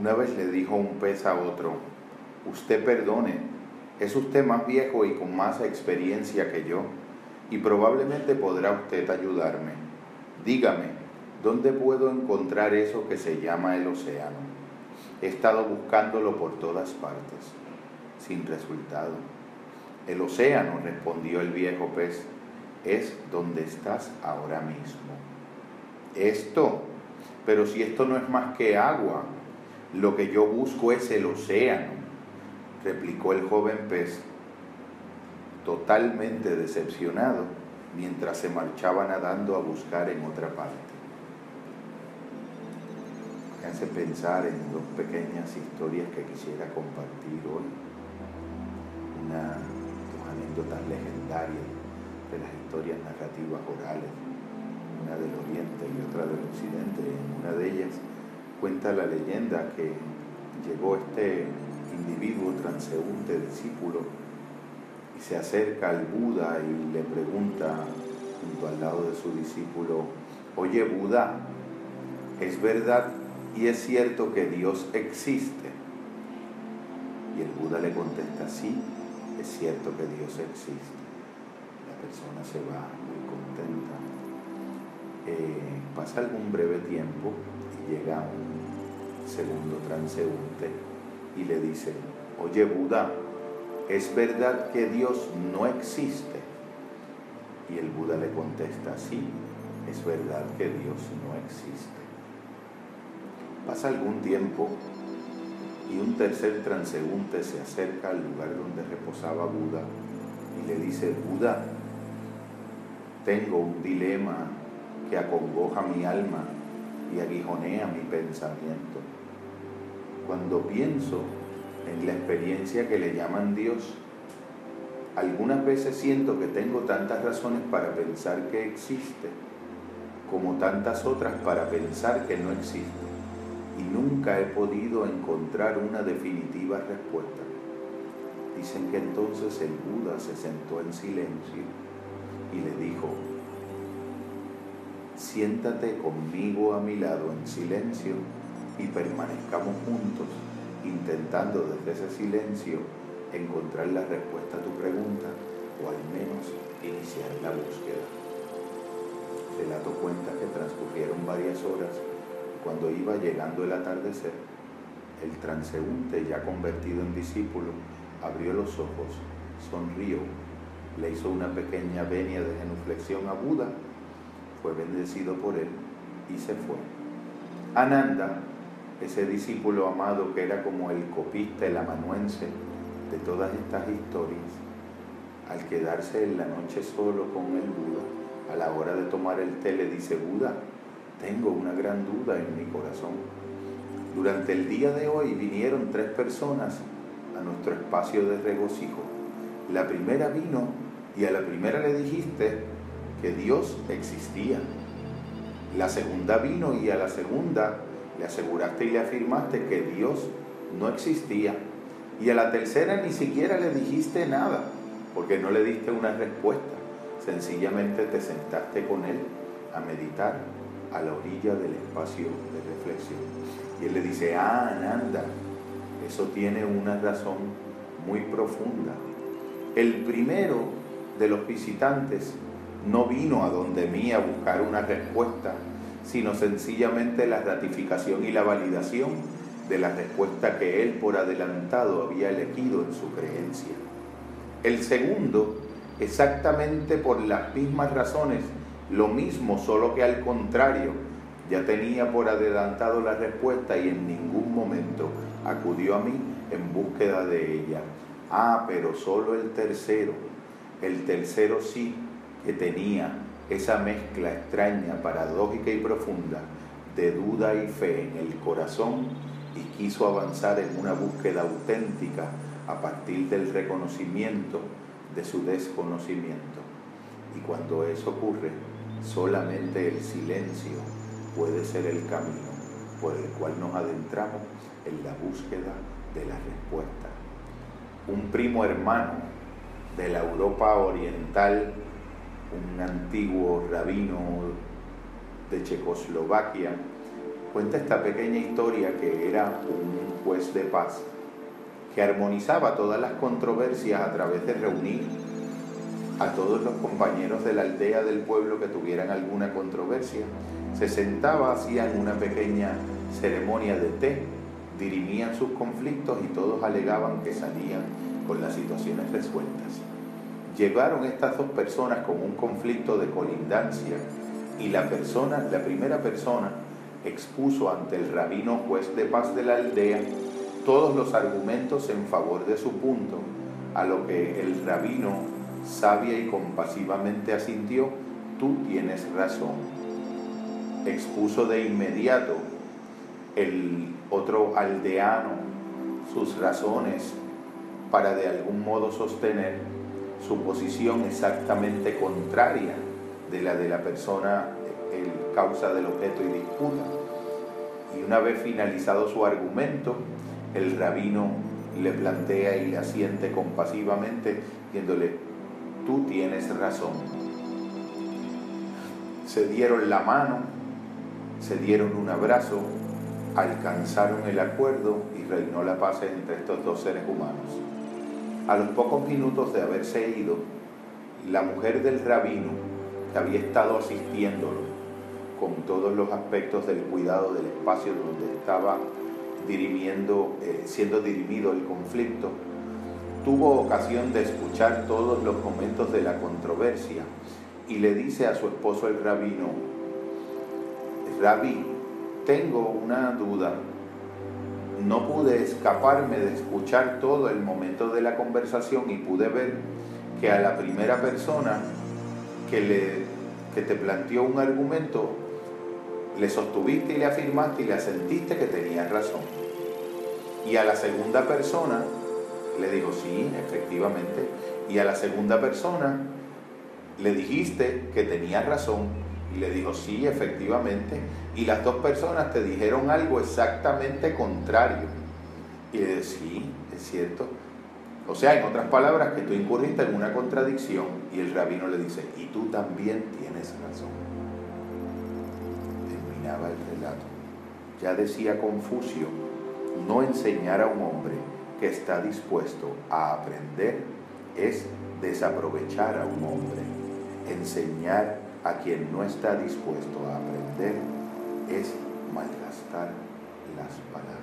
Una vez le dijo un pez a otro, usted perdone, es usted más viejo y con más experiencia que yo, y probablemente podrá usted ayudarme. Dígame, ¿dónde puedo encontrar eso que se llama el océano? He estado buscándolo por todas partes, sin resultado. El océano, respondió el viejo pez, es donde estás ahora mismo. Esto, pero si esto no es más que agua, lo que yo busco es el océano, replicó el joven pez, totalmente decepcionado, mientras se marchaba nadando a buscar en otra parte. Hace pensar en dos pequeñas historias que quisiera compartir hoy. Una, dos anécdotas legendarias de las historias narrativas orales, una del Oriente y otra del Occidente. En una de ellas cuenta la leyenda que llegó este individuo transeúnte, discípulo, y se acerca al Buda y le pregunta junto al lado de su discípulo, oye Buda, ¿es verdad y es cierto que Dios existe? Y el Buda le contesta, sí, es cierto que Dios existe. La persona se va muy contenta. Eh, pasa algún breve tiempo llega un segundo transeúnte y le dice, oye Buda, ¿es verdad que Dios no existe? Y el Buda le contesta, sí, es verdad que Dios no existe. Pasa algún tiempo y un tercer transeúnte se acerca al lugar donde reposaba Buda y le dice, Buda, tengo un dilema que acongoja mi alma y aguijonea mi pensamiento cuando pienso en la experiencia que le llaman Dios, algunas veces siento que tengo tantas razones para pensar que existe, como tantas otras para pensar que no existe, y nunca he podido encontrar una definitiva respuesta. Dicen que entonces el Buda se sentó en silencio y le dijo, siéntate conmigo a mi lado en silencio y permanezcamos juntos intentando desde ese silencio encontrar la respuesta a tu pregunta o al menos iniciar la búsqueda. Relato cuenta que transcurrieron varias horas cuando iba llegando el atardecer, el transeúnte ya convertido en discípulo abrió los ojos, sonrió, le hizo una pequeña venia de genuflexión a Buda, fue bendecido por él y se fue. Ananda ese discípulo amado que era como el copista, el amanuense de todas estas historias, al quedarse en la noche solo con el Buda, a la hora de tomar el té le dice, Buda, tengo una gran duda en mi corazón. Durante el día de hoy vinieron tres personas a nuestro espacio de regocijo. La primera vino y a la primera le dijiste que Dios existía. La segunda vino y a la segunda le aseguraste y le afirmaste que Dios no existía. Y a la tercera ni siquiera le dijiste nada, porque no le diste una respuesta. Sencillamente te sentaste con él a meditar a la orilla del espacio de reflexión. Y él le dice, ah, Ananda, eso tiene una razón muy profunda. El primero de los visitantes no vino a donde mí a buscar una respuesta, sino sencillamente la ratificación y la validación de la respuesta que él por adelantado había elegido en su creencia. El segundo, exactamente por las mismas razones, lo mismo, solo que al contrario, ya tenía por adelantado la respuesta y en ningún momento acudió a mí en búsqueda de ella. Ah, pero solo el tercero, el tercero sí que tenía esa mezcla extraña, paradójica y profunda de duda y fe en el corazón y quiso avanzar en una búsqueda auténtica a partir del reconocimiento de su desconocimiento. Y cuando eso ocurre, solamente el silencio puede ser el camino por el cual nos adentramos en la búsqueda de la respuesta. Un primo hermano de la Europa oriental un antiguo rabino de Checoslovaquia, cuenta esta pequeña historia que era un juez de paz que armonizaba todas las controversias a través de reunir a todos los compañeros de la aldea del pueblo que tuvieran alguna controversia. Se sentaba, hacían una pequeña ceremonia de té, dirimían sus conflictos y todos alegaban que salían con las situaciones resueltas. Llegaron estas dos personas con un conflicto de colindancia y la persona, la primera persona, expuso ante el rabino juez de paz de la aldea todos los argumentos en favor de su punto, a lo que el rabino sabia y compasivamente asintió, tú tienes razón. Expuso de inmediato el otro aldeano sus razones para de algún modo sostener su posición exactamente contraria de la de la persona el causa del objeto y disputa. Y una vez finalizado su argumento, el rabino le plantea y le asiente compasivamente, diciéndole, tú tienes razón. Se dieron la mano, se dieron un abrazo, alcanzaron el acuerdo y reinó la paz entre estos dos seres humanos. A los pocos minutos de haberse ido, la mujer del rabino, que había estado asistiéndolo con todos los aspectos del cuidado del espacio donde estaba dirimiendo, eh, siendo dirimido el conflicto, tuvo ocasión de escuchar todos los momentos de la controversia y le dice a su esposo el rabino, Rabí, tengo una duda, no pude escaparme de escuchar todo el momento de la conversación y pude ver que a la primera persona que, le, que te planteó un argumento, le sostuviste y le afirmaste y le asentiste que tenía razón. Y a la segunda persona le dijo, sí, efectivamente. Y a la segunda persona le dijiste que tenía razón y le dijo, sí, efectivamente. Y las dos personas te dijeron algo exactamente contrario. Y le dijo, sí, es cierto. O sea, en otras palabras, que tú incurriste en una contradicción y el rabino le dice, y tú también tienes razón. Terminaba el relato. Ya decía Confucio, no enseñar a un hombre que está dispuesto a aprender es desaprovechar a un hombre. Enseñar a quien no está dispuesto a aprender es malgastar las palabras.